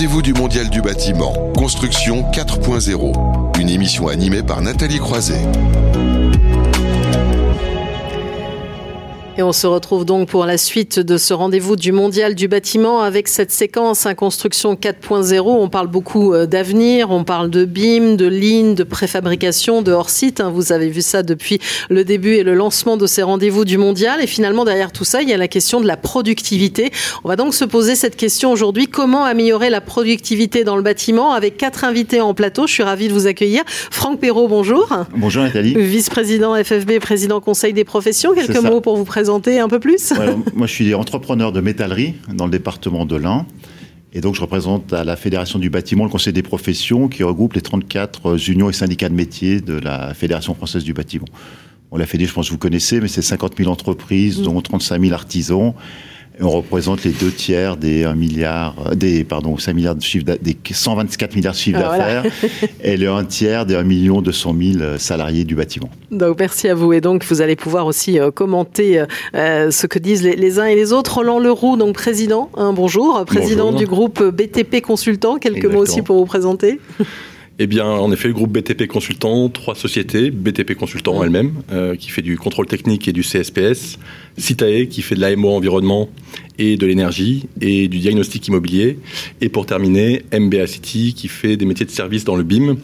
rendez-vous du Mondial du bâtiment, Construction 4.0. Une émission animée par Nathalie Croiset. Et on se retrouve donc pour la suite de ce rendez-vous du mondial du bâtiment avec cette séquence hein, construction 4.0. On parle beaucoup euh, d'avenir, on parle de BIM, de ligne, de préfabrication, de hors-site. Hein. Vous avez vu ça depuis le début et le lancement de ces rendez-vous du mondial. Et finalement, derrière tout ça, il y a la question de la productivité. On va donc se poser cette question aujourd'hui. Comment améliorer la productivité dans le bâtiment avec quatre invités en plateau? Je suis ravie de vous accueillir. Franck Perrault, bonjour. Bonjour Nathalie. Vice-président FFB, président Conseil des professions. Quelques mots pour vous présenter un peu plus Moi, je suis entrepreneur de métallerie dans le département de l'Ain. Et donc, je représente à la Fédération du bâtiment le Conseil des professions qui regroupe les 34 unions et syndicats de métiers de la Fédération française du bâtiment. On l'a fait, je pense que vous connaissez, mais c'est 50 000 entreprises, mmh. dont 35 000 artisans on représente les deux tiers des 1 milliard, euh, des pardon, 5 milliards de chiffres, des 124 milliards de chiffres ah, d'affaires, et le 1 tiers des 1 million 200 000 salariés du bâtiment. Donc merci à vous et donc vous allez pouvoir aussi euh, commenter euh, ce que disent les, uns et les autres. Roland Leroux, donc président, hein, bonjour, président du groupe BTP Consultant. Quelques mots aussi pour vous présenter. Eh bien, en effet, le groupe BTP Consultant, trois sociétés, BTP Consultant elle-même, euh, qui fait du contrôle technique et du CSPS, Citae, qui fait de l'AMO environnement et de l'énergie, et du diagnostic immobilier, et pour terminer, MBA City, qui fait des métiers de service dans le BIM.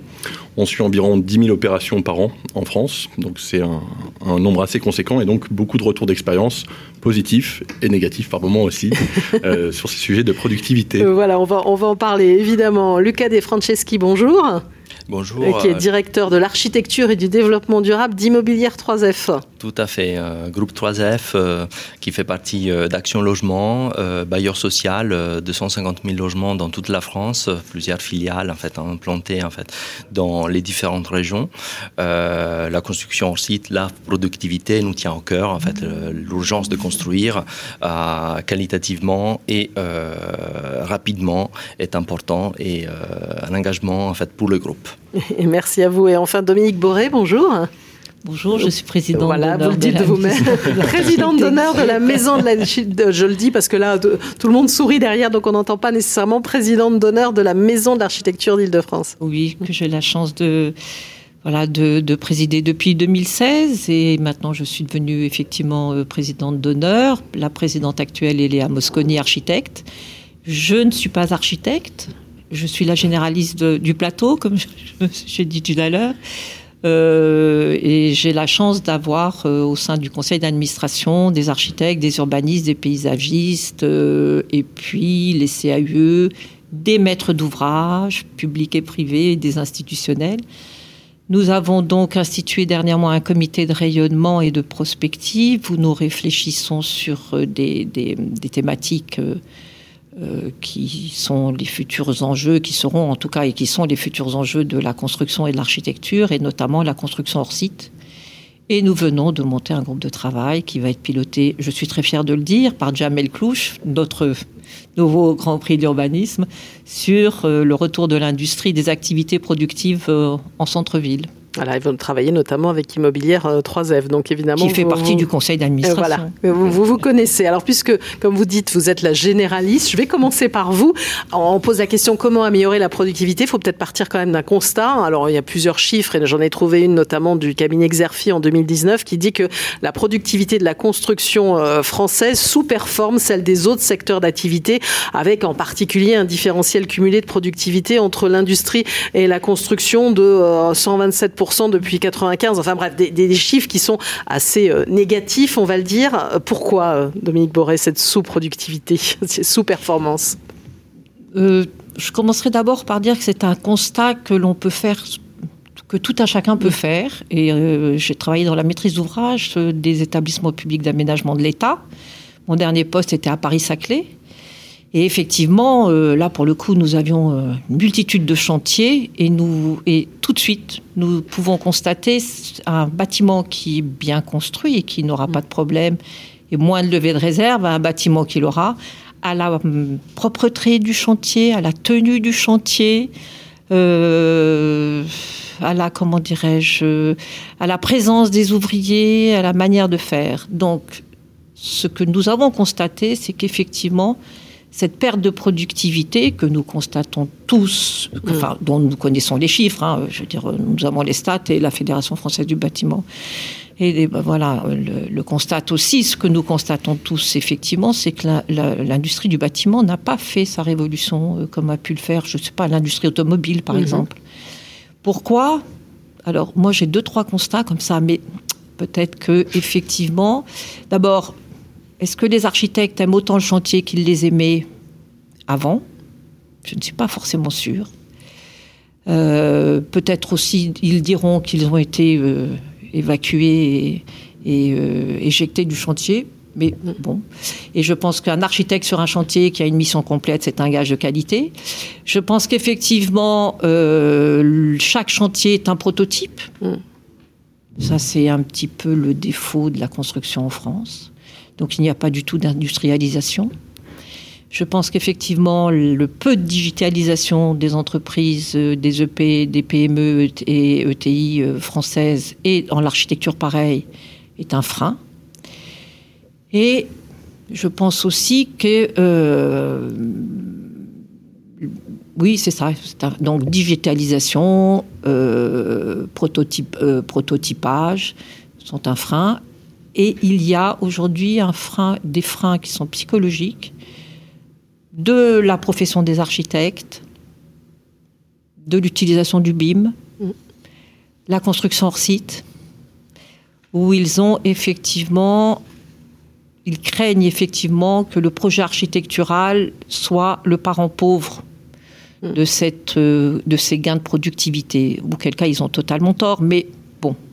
On suit environ 10 000 opérations par an en France, donc c'est un, nombre assez conséquent, et donc beaucoup de retours d'expérience positifs et négatifs par moments aussi euh, sur ces sujets de productivité. Euh, voilà, on va, on va en parler évidemment. Lucas De Franceschi, bonjour. Bonjour. Euh, qui est directeur de l'architecture et du développement durable d'Immobilière 3F. Tout à fait. groupe 3F qui fait partie d'Action Logement, bailleur social, 250 000 logements dans toute la France, plusieurs filiales en fait implantées en fait dans les différentes régions. la construction en site, la productivité nous tient au cœur en fait l'urgence de construire euh, qualitativement et euh, rapidement est important et euh, un engagement en fait pour le groupe. Et merci à vous. Et enfin, Dominique Boré, bonjour. Bonjour, je suis présidente voilà, vous le dites de, vous-même. présidente d'honneur de la maison de la. Je le dis parce que là, tout le monde sourit derrière, donc on n'entend pas nécessairement présidente d'honneur de la maison de l'architecture d'Île-de-France. Oui, que j'ai la chance de voilà, de, présider depuis 2016 et maintenant je suis devenue effectivement euh, présidente d'honneur. La présidente actuelle est Léa Mosconi, architecte. Je ne suis pas architecte, je suis la généraliste du plateau, comme j'ai dit tout à l'heure. Euh, et j'ai la chance d'avoir euh, au sein du conseil d'administration des architectes, des urbanistes, des paysagistes, et puis les CAUE, des maîtres d'ouvrage, publics et privés, des institutionnels. Nous avons donc institué dernièrement un comité de rayonnement et de prospective où nous réfléchissons sur euh, des, thématiques euh, qui sont les futurs enjeux, qui seront en tout cas et qui sont les futurs enjeux de la construction et de l'architecture, et notamment la construction hors site. Et nous venons de monter un groupe de travail qui va être piloté, je suis très fier de le dire, par Jamel Clouche, notre nouveau Grand Prix d'urbanisme, sur euh, le retour de l'industrie des activités productives euh, en centre-ville. Voilà, ils vont travailler notamment avec Immobilière 3F. Euh, donc évidemment, qui fait partie du conseil d'administration. voilà, vous, vous, connaissez. Alors puisque, comme vous dites, vous êtes la généraliste, je vais commencer par vous. On pose la question comment améliorer la productivité? Il faut peut-être partir quand même d'un constat. Alors il y a plusieurs chiffres et j'en ai trouvé une notamment du cabinet Exerfi en 2019 qui dit que la productivité de la construction euh, française sous-performe celle des autres secteurs d'activité, avec en particulier un différentiel cumulé de productivité entre l'industrie et la construction de 127 euh, depuis 95. Enfin bref, des, chiffres qui sont assez euh, négatifs, on va le dire. Pourquoi, euh, Dominique Boré, cette sous-productivité, cette sous-performance euh, Je commencerai d'abord par dire que c'est un constat que l'on peut faire que tout un chacun peut faire. Et j'ai travaillé dans la maîtrise d'ouvrage des établissements publics d'aménagement de l'État. Mon dernier poste était à Paris-Saclay. Et effectivement, euh, là, pour le coup, nous avions euh, une multitude de chantiers et, nous, et tout de suite, nous pouvons constater un bâtiment qui est bien construit et qui n'aura pas de problème et moins de levée de réserve, un bâtiment qui l'aura, à la hum, propreté du chantier, à la tenue du chantier, euh, à la, comment dirais-je, à la présence des ouvriers, à la manière de faire. Donc, ce que nous avons constaté, c'est qu'effectivement, cette perte de productivité que nous constatons tous, Mm. enfin, dont nous connaissons les chiffres, hein, je veux dire, nous avons les stats et la Fédération française du bâtiment. Et, et ben voilà, le, le constate aussi, ce que nous constatons tous effectivement, c'est que l'industrie du bâtiment n'a pas fait sa révolution euh, comme a pu le faire, je ne sais pas, l'industrie automobile par Mhm. exemple. Pourquoi? Alors moi j'ai deux trois constats comme ça, mais peut-être que effectivement, d'abord, est-ce que les architectes aiment autant le chantier qu'ils les aimaient avant? Je ne suis pas forcément sûre. Euh, peut-être aussi ils diront qu'ils ont été euh, évacués et, et, euh, éjectés du chantier. Mais bon, et je pense qu'un architecte sur un chantier qui a une mission complète, c'est un gage de qualité. Je pense qu'effectivement, chaque chantier est un prototype. Mm. Ça, c'est un petit peu le défaut de la construction en France. Donc, il n'y a pas du tout d'industrialisation. Je pense qu'effectivement, le peu de digitalisation des entreprises, euh, des EP, des PME et ETI euh, françaises et en l'architecture pareil est un frein. Et je pense aussi que euh, oui, c'est ça. donc digitalisation, euh, prototype, euh, prototypage sont un frein. Et il y a aujourd'hui un frein, des freins qui sont psychologiques de la profession des architectes, de l'utilisation du BIM, Mm. la construction hors site, où ils ont effectivement, ils craignent effectivement que le projet architectural soit le parent pauvre Mm. de, cette, euh, de ces gains de productivité, auquel cas ils ont totalement tort, mais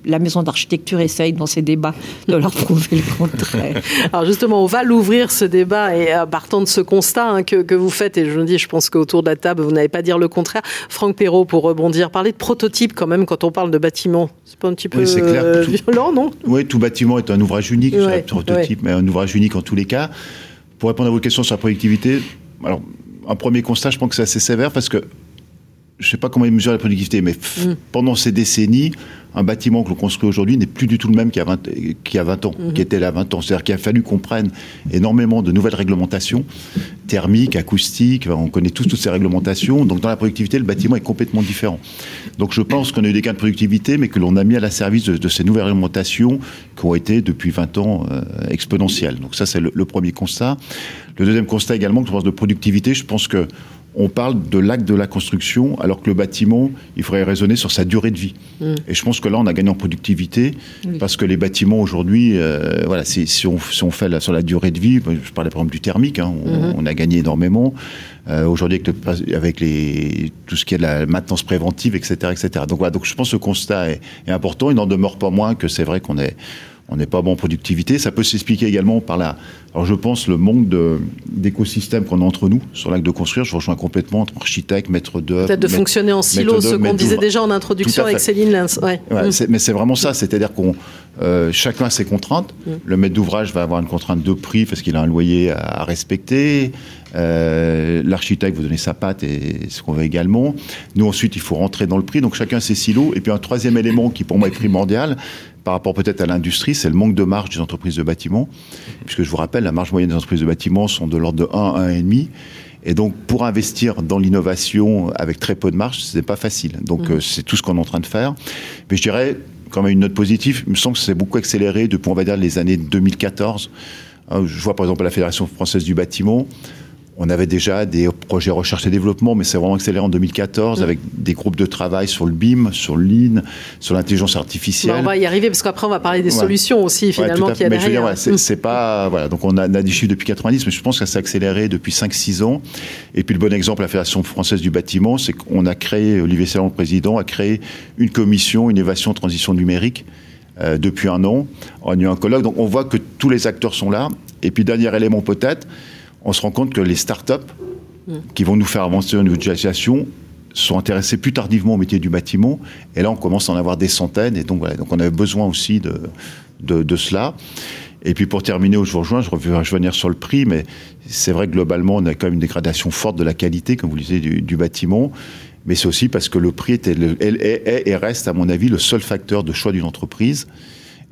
la maison d'architecture essaye dans ses débats de leur prouver le contraire. Alors justement, on va l'ouvrir ce débat et euh, partant de ce constat hein, que, que vous faites, et je me dis, je pense qu'autour de la table, vous n'allez pas dire le contraire. Franck Perrault, pour rebondir, parler de prototype quand même quand on parle de bâtiment, c'est pas un petit peu Oui, clair. euh, Tout- violent, non? Oui, tout bâtiment est un ouvrage unique, Ouais, c'est un prototype, mais un ouvrage unique en tous les cas. Pour répondre à votre question sur la productivité, alors, un premier constat, je pense que c'est assez sévère parce que je ne sais pas comment ils mesurent la productivité, mais Mm. pendant ces décennies, un bâtiment que l'on construit aujourd'hui n'est plus du tout le même qu'il y a 20, qu'il y a 20 ans, Mm-hmm. qui était là 20 ans. C'est-à-dire qu'il a fallu qu'on prenne énormément de nouvelles réglementations, thermiques, acoustiques, on connaît tous toutes ces réglementations. Donc dans la productivité, le bâtiment est complètement différent. Donc je pense qu'on a eu des gains de productivité, mais que l'on a mis à la service de, de ces nouvelles réglementations qui ont été depuis 20 ans euh, exponentielles. Donc ça, c'est le, le premier constat. Le deuxième constat également, que je pense de productivité, je pense que on parle de l'acte de la construction, alors que le bâtiment, il faudrait raisonner sur sa durée de vie. Mm. Et je pense que là, on a gagné en productivité, Oui. parce que les bâtiments aujourd'hui, euh, voilà, si, on, si on fait la, sur la durée de vie, je parlais par exemple du thermique, hein, on, Mhm. on a gagné énormément. Euh, aujourd'hui, avec, le- avec les, tout ce qui est de la maintenance préventive, etc., etc. Donc voilà, donc je pense que ce constat est, est important. Il n'en demeure pas moins que c'est vrai qu'on est on n'est pas bon en productivité. Ça peut s'expliquer également par la. Alors, je pense le manque de- d'écosystème qu'on a entre nous sur l'acte de construire. Je rejoins complètement entre architectes, maîtres d'œuvre. Peut-être de fonctionner en silo, ce qu'on disait déjà en introduction avec. Céline. Ouais. Ouais, Mm. mais c'est vraiment ça, c'est-à-dire qu'on euh, chacun a ses contraintes. Mm. Le maître d'ouvrage va avoir une contrainte de prix parce qu'il a un loyer à, à respecter. Euh, L'architecte va donner sa patte et ce qu'on veut également. Nous ensuite, il faut rentrer dans le prix. Donc chacun ses silos. Et puis un troisième élément qui pour moi est primordial par rapport peut-être à l'industrie, c'est le manque de marge des entreprises de bâtiment. Puisque je vous rappelle, la marge moyenne des entreprises de bâtiment sont de l'ordre de 1 à 1,5. Et donc, pour investir dans l'innovation avec très peu de marge, ce n'est pas facile. Donc, euh, c'est tout ce qu'on est en train de faire. Mais je dirais, quand même une note positive, il me semble que c'est beaucoup accéléré depuis, on va dire, les années 2014. Hein, Je vois par exemple la Fédération française du bâtiment. On avait déjà des projets recherche et développement, mais c'est vraiment accéléré en 2014 avec des groupes de travail sur le BIM, sur le Lean, sur l'intelligence artificielle. Bah, on va y arriver parce qu'après on va parler des Ouais. solutions aussi Ouais, finalement à qu'il y a. Mais je veux dire, derrière. voilà, c'est Mm. c'est pas voilà. Donc on a, on a des chiffres depuis 90, mais je pense que ça s'est accéléré depuis 5-6 ans. Et puis le bon exemple, la Fédération française du bâtiment, c'est qu'on a créé, Olivier Salon, le président, a créé une commission innovation transition numérique euh, depuis un an. On a eu un colloque, donc on voit que tous les acteurs sont là. Et puis dernier élément peut-être, on se rend compte que les startups qui vont nous faire avancer en digitalisation sont intéressés plus tardivement au métier du bâtiment. Et là, on commence à en avoir des centaines. Et donc, voilà. Donc, on avait besoin aussi de, de, de cela. Et puis, pour terminer, où je vous rejoins, je vais revenir sur le prix, mais c'est vrai que globalement, on a quand même une dégradation forte de la qualité, comme vous le disiez, du, du bâtiment. Mais c'est aussi parce que le prix était le- est- est et reste, à mon avis, le seul facteur de choix d'une entreprise.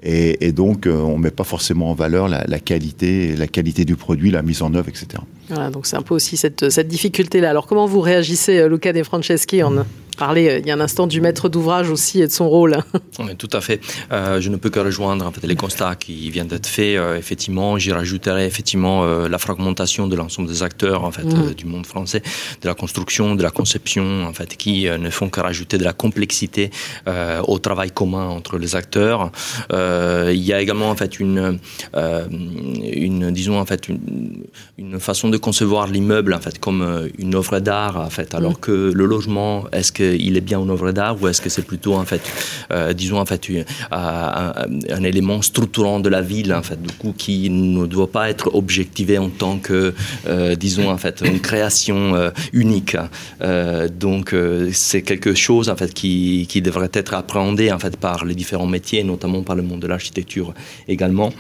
Et, donc, on ne met pas forcément en valeur la, qualité, la qualité du produit, la mise en œuvre, etc. Voilà, donc c'est un peu aussi cette, difficulté-là. Alors, comment vous réagissez, Luca De Franceschi, en, parler euh, il y a un instant du maître d'ouvrage aussi et de son rôle. Oui, tout à fait. Euh, je ne peux que rejoindre en fait, les constats qui viennent d'être faits. Euh, effectivement, j'y rajouterai effectivement la fragmentation de l'ensemble des acteurs en fait, mmh. du monde français, de la construction, de la conception, en fait, qui ne font que rajouter de la complexité au travail commun entre les acteurs. il y a également en fait une, une disons en fait une, une façon de concevoir l'immeuble en fait comme une œuvre d'art en fait, alors mmh. que le logement, est-ce que il est bien une œuvre d'art ou est-ce que c'est plutôt en fait, euh, disons en fait, euh, un, un, élément structurant de la ville en fait, du coup qui ne doit pas être objectivé en tant que, euh, disons en fait, une création unique. donc c'est quelque chose en fait qui, qui, devrait être appréhendé en fait par les différents métiers, notamment par le monde de l'architecture également,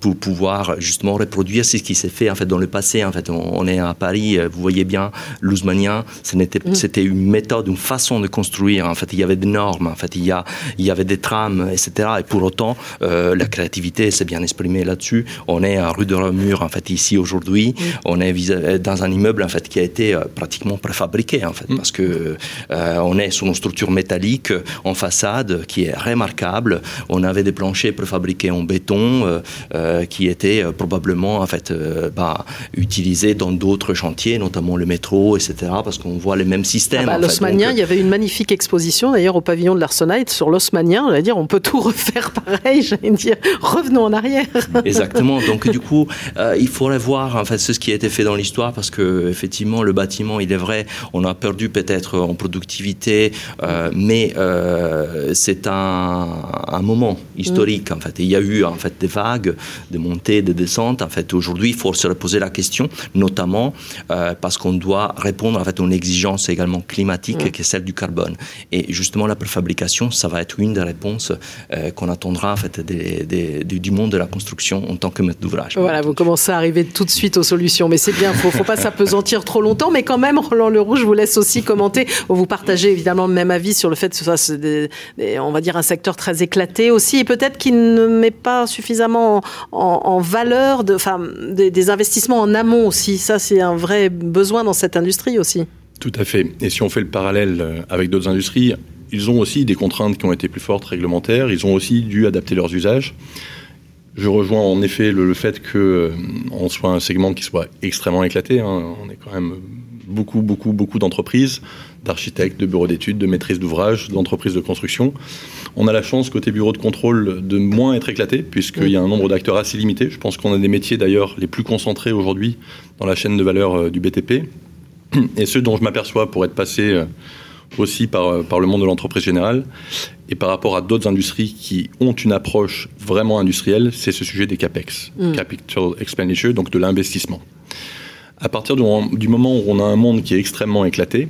pour pouvoir justement reproduire ce qui s'est fait en fait dans le passé. En fait, on, est à Paris, vous voyez bien, l'Ousmanien, mm. c'était une méthode, une façon de construire. En fait, il y avait des normes, en fait, il y, a, il y avait des trames, etc. Et pour autant, euh, la créativité s'est bien exprimée là-dessus. On est à rue de Ramure, en fait, ici aujourd'hui. On est euh, dans un immeuble, en fait, qui a été euh, pratiquement préfabriqué, en fait, mm. parce que on est sur une structure métallique en façade qui est remarquable. On avait des planchers préfabriqués en béton qui étaient probablement, en fait, bah, utilisés dans d'autres chantiers, notamment le métro, etc. Parce qu'on voit les mêmes systèmes. À l'Osmanien, il y avait une magnifique exposition d'ailleurs au pavillon de l'Arsenite sur l'Osmanien. On va dire, on peut tout refaire pareil. J'allais dire, revenons en arrière. Exactement. Donc du coup, euh, il faudrait voir en fait ce qui a été fait dans l'histoire parce que effectivement, le bâtiment, il est vrai, on a perdu peut-être en productivité, euh, mais euh, c'est un, un, moment historique en fait. il y a eu en fait des vagues, des montées, des descentes. En fait, aujourd'hui, il faut se reposer la question, notamment parce qu'on doit répondre en fait aux exigences également climatique mm. qui est celle du carbone. Et justement, la préfabrication, ça va être une des réponses euh, qu'on attendra en fait, des, du monde de la construction en tant que maître d'ouvrage. Voilà, vous commencez à arriver tout de suite aux solutions, mais c'est bien, il ne faut pas s'apesantir trop longtemps, mais quand même, Roland Leroux, je vous laisse aussi commenter. Vous partagez évidemment le même avis sur le fait que ce soit, on va dire, un secteur très éclaté aussi, et peut-être qu'il ne met pas suffisamment en, valeur de, enfin, des, des investissements en amont aussi. Ça, c'est un vrai besoin dans cette industrie aussi. Tout à fait. Et si on fait le parallèle euh, avec d'autres industries, ils ont aussi des contraintes qui ont été plus fortes réglementaires. Ils ont aussi dû adapter leurs usages. Je rejoins en effet le, fait qu'on euh, soit un segment qui soit extrêmement éclaté. Hein. On est quand même beaucoup, beaucoup, beaucoup d'entreprises, d'architectes, de bureaux d'études, de maîtrises d'ouvrage, d'entreprises de construction. On a la chance, côté bureau de contrôle, de moins être éclaté, puisqu'il y a un nombre d'acteurs assez limité. Je pense qu'on a des métiers d'ailleurs les plus concentrés aujourd'hui dans la chaîne de valeur euh, du BTP et ceux dont je m'aperçois pour être passé euh, aussi par, euh, par le monde de l'entreprise générale et par rapport à d'autres industries qui ont une approche vraiment industrielle, c'est ce sujet des CAPEX, mm. Capital Expenditure, donc de l'investissement. À partir du, moment où on a un monde qui est extrêmement éclaté,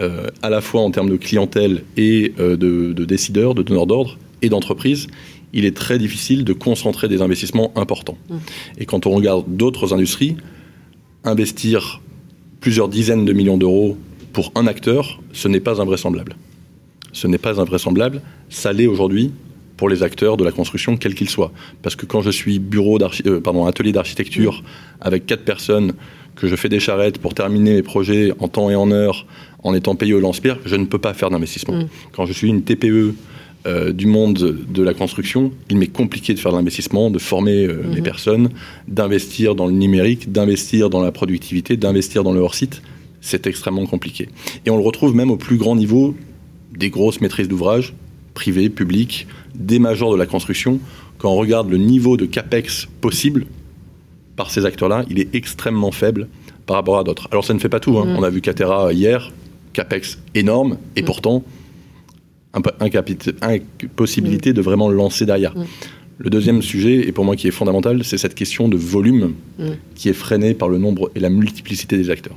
euh, à la fois en termes de clientèle et de, décideurs, de donneurs d'ordre et d'entreprises, il est très difficile de concentrer des investissements importants. Mm. Et quand on regarde d'autres industries, investir plusieurs dizaines de millions d'euros pour un acteur, ce n'est pas invraisemblable. Ce n'est pas invraisemblable. Ça l'est aujourd'hui pour les acteurs de la construction, quels qu'ils soient. Parce que quand je suis bureau euh, pardon, atelier d'architecture avec quatre personnes, que je fais des charrettes pour terminer mes projets en temps et en heure, en étant payé au lance-pierre, je ne peux pas faire d'investissement. Mm. Quand je suis une TPE euh, du monde de la construction, il m'est compliqué de faire de l'investissement, de former euh, les mhm. personnes, d'investir dans le numérique, d'investir dans la productivité, d'investir dans le hors-site. C'est extrêmement compliqué. Et on le retrouve même au plus grand niveau des grosses maîtrises d'ouvrage, privées, publiques, des majors de la construction. Quand on regarde le niveau de CAPEX possible par ces acteurs-là, il est extrêmement faible par rapport à d'autres. Alors ça ne fait pas tout. Hein. Mhm. On a vu Catera hier, CAPEX énorme, et mhm. pourtant impossibilité de vraiment lancer derrière. Mm. Le deuxième sujet, et pour moi qui est fondamental, c'est cette question de volume mm. qui est freinée par le nombre et la multiplicité des acteurs.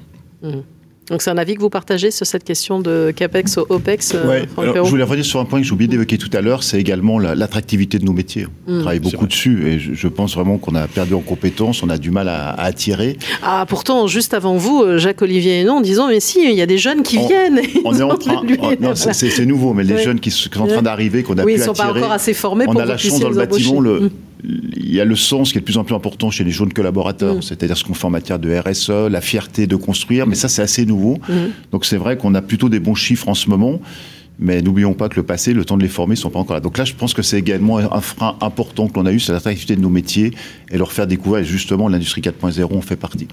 Donc c'est un avis que vous partagez sur cette question de CAPEX au OPEX euh, ouais. Je voulais revenir sur un point que j'ai oublié d'évoquer tout à l'heure, c'est également l'attractivité de nos métiers. On mm. travaille beaucoup dessus et je, pense vraiment qu'on a perdu en compétences, on a du mal à, attirer. Ah pourtant, juste avant vous, euh, Jacques-Olivier et non, en disant mais si, il y a des jeunes qui viennent. On est en train, non, c'est nouveau, mais les jeunes qui, sont en train d'arriver, qu'on a oui, pu ils sont pas encore assez formés on pour a la chance dans le bâtiment, le, mm il y a le sens qui est de plus en plus important chez les jeunes collaborateurs, mm. c'est-à-dire ce qu'on fait en matière de RSE, la fierté de construire, mais ça c'est assez nouveau. Mm. Donc c'est vrai qu'on a plutôt des bons chiffres en ce moment. Mais n'oublions pas que le passé, le temps de les former, ne sont pas encore là. Donc là, je pense que c'est également un frein important que l'on a eu, c'est l'attractivité de nos métiers et leur faire découvrir. Et justement, l'industrie 4.0 en fait partie.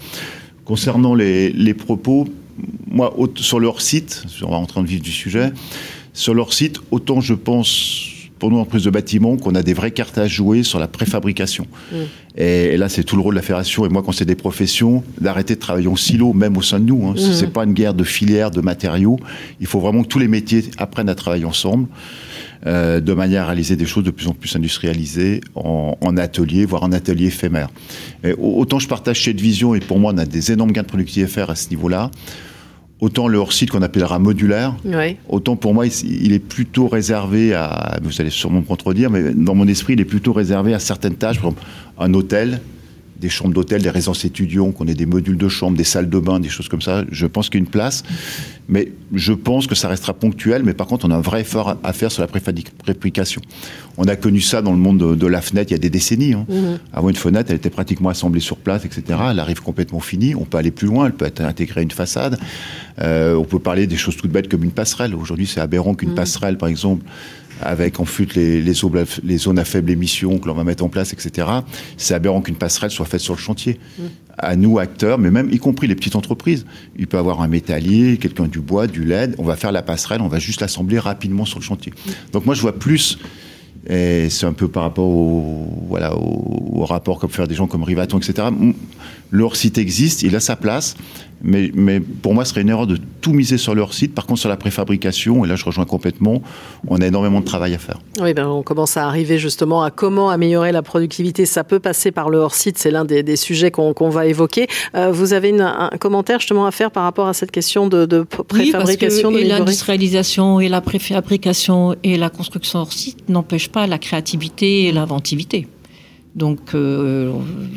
Concernant les, les propos, moi, sur leur site, on va rentrer en vif du sujet, sur leur site, autant je pense pour nous, en prise de bâtiment, qu'on a des vraies cartes à jouer sur la préfabrication. Mm. Et, là, c'est tout le rôle de la fédération, et moi, quand c'est des professions, d'arrêter de travailler en silo, même au sein de nous. Hein. Mm. C'est pas une guerre de filières, de matériaux. Il faut vraiment que tous les métiers apprennent à travailler ensemble. Euh, de manière à réaliser des choses de plus en plus industrialisées en, en atelier, voire en atelier éphémère. Et autant je partage cette vision, et pour moi, on a des énormes gains de productivité à faire à ce niveau-là autant le hors-site qu'on appellera modulaire, autant pour moi, il est plutôt réservé à, vous allez sûrement me contredire, mais dans mon esprit, il est plutôt réservé à certaines tâches, par exemple un hôtel, des chambres d'hôtel, des résidences étudiants, qu'on ait des modules de chambre, des salles de bain, des choses comme ça. Je pense qu'il y a une place, mais je pense que ça restera ponctuel. Mais par contre, on a un vrai effort à faire sur la préfabrication. On a connu ça dans le monde de, la fenêtre il y a des décennies. Hein. Mhm. Avant une fenêtre, elle était pratiquement assemblée sur place, etc. Elle arrive complètement finie. On peut aller plus loin. Elle peut être intégrée à une façade. Euh, on peut parler des choses toutes bêtes comme une passerelle. Aujourd'hui, c'est aberrant qu'une mhm. passerelle, par exemple, avec en fut les, les, zones à faible émission que l'on va mettre en place, etc. C'est aberrant qu'une passerelle soit faite sur le chantier. Mm. À nous, acteurs, mais même y compris les petites entreprises. Il peut avoir un métallier, quelqu'un du bois, du LED. On va faire la passerelle, on va juste l'assembler rapidement sur le chantier. Mm. Donc moi, je vois plus et c'est un peu par rapport au, voilà, au, rapport comme faire des gens comme Rivaton, etc. Leur site existe, il a sa place, mais, mais pour moi, ce serait une erreur de tout miser sur leur site. Par contre, sur la préfabrication, et là je rejoins complètement, on a énormément de travail à faire. Oui, ben, on commence à arriver justement à comment améliorer la productivité. Ça peut passer par le hors-site, c'est l'un des, des, sujets qu'on va évoquer. Euh, vous avez une, un commentaire justement à faire par rapport à cette question de, de préfabrication oui, l'industrialisation et la préfabrication et la construction hors-site n'empêchent pas la créativité et l'inventivité. Donc, euh,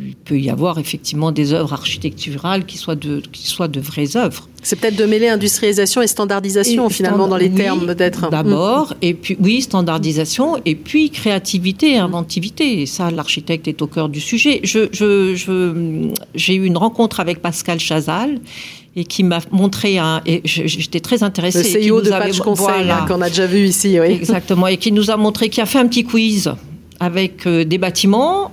il peut y avoir effectivement des œuvres architecturales qui soient de, qui soient de vraies œuvres. C'est peut-être de mêler industrialisation et standardisation finalement dans les termes peut-être. D'abord, mm. et puis oui, standardisation et puis créativité et inventivité. Et ça, l'architecte est au cœur du sujet. Je, je, j'ai eu une rencontre avec Pascal Chazal et qui m'a montré un. Et j'étais très intéressée. Le CEO de Patch Conseil hein, qu'on a déjà vu ici, oui. Exactement, et qui nous a montré, qui a fait un petit quiz avec euh, des bâtiments.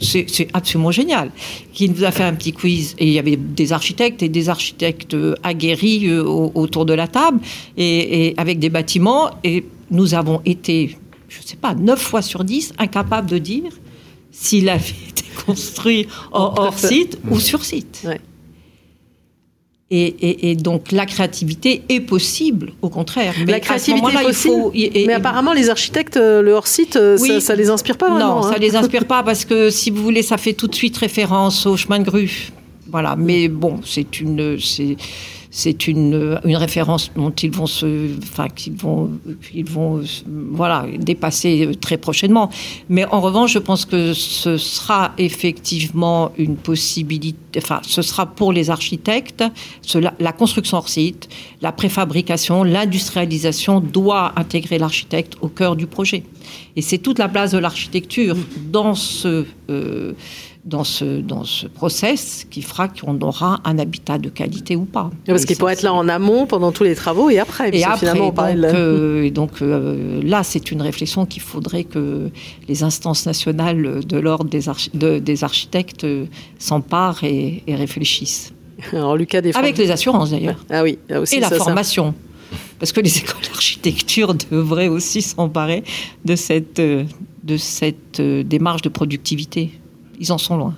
C'est absolument génial. Qui nous a fait un petit quiz et il y avait des architectes et des architectes euh, aguerris euh, autour de la table et, et avec des bâtiments et nous avons été, je ne sais pas, 9 fois sur 10 incapables de dire s'il avait été construit hors, site ou sur site. Ouais. Et, donc la créativité est possible, au contraire. Mais la créativité est possible. mais apparemment, les architectes, euh, le hors-site, euh, ça, ne les inspire pas vraiment. Non, ça ça hein. les inspire pas parce que si vous voulez, ça fait tout de suite référence au chemin de grue. Voilà. Mais bon, c'est une, c'est une, une référence dont ils vont se, enfin, qu'ils vont, ils vont, voilà, dépasser très prochainement. Mais en revanche, je pense que ce sera effectivement une possibilité, enfin, ce sera pour les architectes, cela, la construction hors site, la préfabrication, l'industrialisation doit intégrer l'architecte au cœur du projet. Et c'est toute la place de l'architecture dans ce, euh, dans ce, dans ce process qui fera qu'on aura un habitat de qualité ou pas. parce qu'il pourrait être là en amont pendant tous les travaux et après. Et après, finalement, donc, euh, donc euh, là, c'est une réflexion qu'il faudrait que les instances nationales de l'ordre des, des, architectes euh, s'emparent et, réfléchissent. Alors, Lucas Avec les assurances d'ailleurs. Ah oui, aussi, Et la formation. Parce que les écoles d'architecture devraient aussi s'emparer de cette, de cette démarche de productivité ils en sont loin.